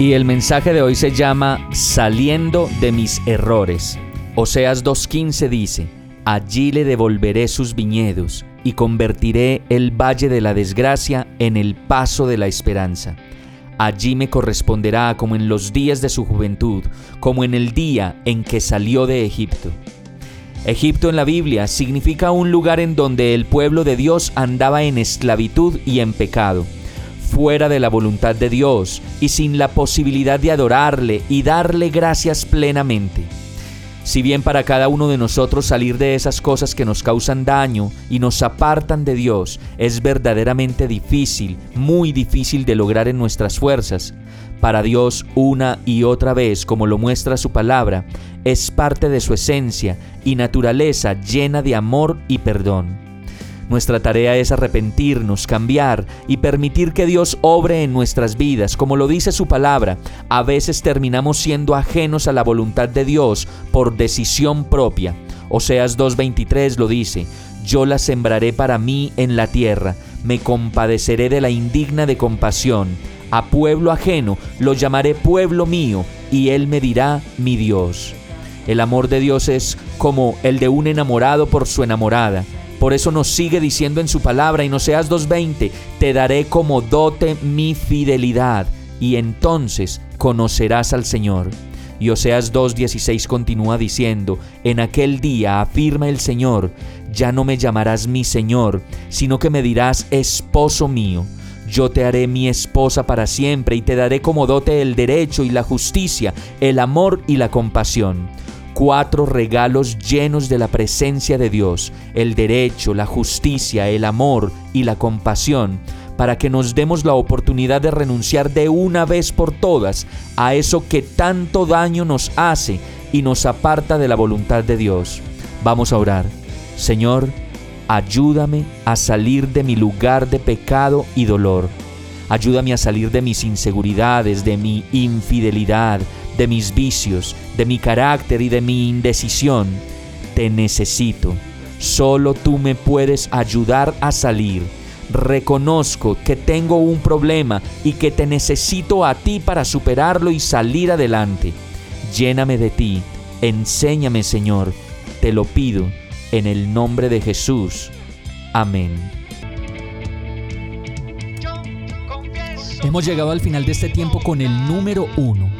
Y el mensaje de hoy se llama Saliendo de mis errores. Oseas 2.15 dice, Allí le devolveré sus viñedos y convertiré el valle de la desgracia en el paso de la esperanza. Allí me corresponderá como en los días de su juventud, como en el día en que salió de Egipto. Egipto en la Biblia significa un lugar en donde el pueblo de Dios andaba en esclavitud y en pecado, fuera de la voluntad de Dios y sin la posibilidad de adorarle y darle gracias plenamente. Si bien para cada uno de nosotros salir de esas cosas que nos causan daño y nos apartan de Dios es verdaderamente difícil, muy difícil de lograr en nuestras fuerzas, para Dios una y otra vez, como lo muestra su palabra, es parte de su esencia y naturaleza llena de amor y perdón. Nuestra tarea es arrepentirnos, cambiar y permitir que Dios obre en nuestras vidas. Como lo dice su palabra, a veces terminamos siendo ajenos a la voluntad de Dios por decisión propia. Oseas 2.23 lo dice, yo la sembraré para mí en la tierra, me compadeceré de la indigna de compasión. A pueblo ajeno lo llamaré pueblo mío, y él me dirá mi Dios. El amor de Dios es como el de un enamorado por su enamorada. Por eso nos sigue diciendo en su palabra, y no seas 2.20, te daré como dote mi fidelidad, y entonces conocerás al Señor. Y Oseas 2.16 continúa diciendo, en aquel día afirma el Señor, ya no me llamarás mi Señor, sino que me dirás esposo mío. Yo te haré mi esposa para siempre y te daré como dote el derecho y la justicia, el amor y la compasión cuatro regalos llenos de la presencia de Dios, el derecho, la justicia, el amor y la compasión, para que nos demos la oportunidad de renunciar de una vez por todas a eso que tanto daño nos hace y nos aparta de la voluntad de Dios. Vamos a orar. Señor, ayúdame a salir de mi lugar de pecado y dolor. Ayúdame a salir de mis inseguridades, de mi infidelidad, de mis vicios, de mi carácter y de mi indecisión. Te necesito. Solo tú me puedes ayudar a salir. Reconozco que tengo un problema y que te necesito a ti para superarlo y salir adelante. Lléname de ti. Enséñame, Señor. Te lo pido en el nombre de Jesús. Amén. Hemos llegado al final de este tiempo con el número uno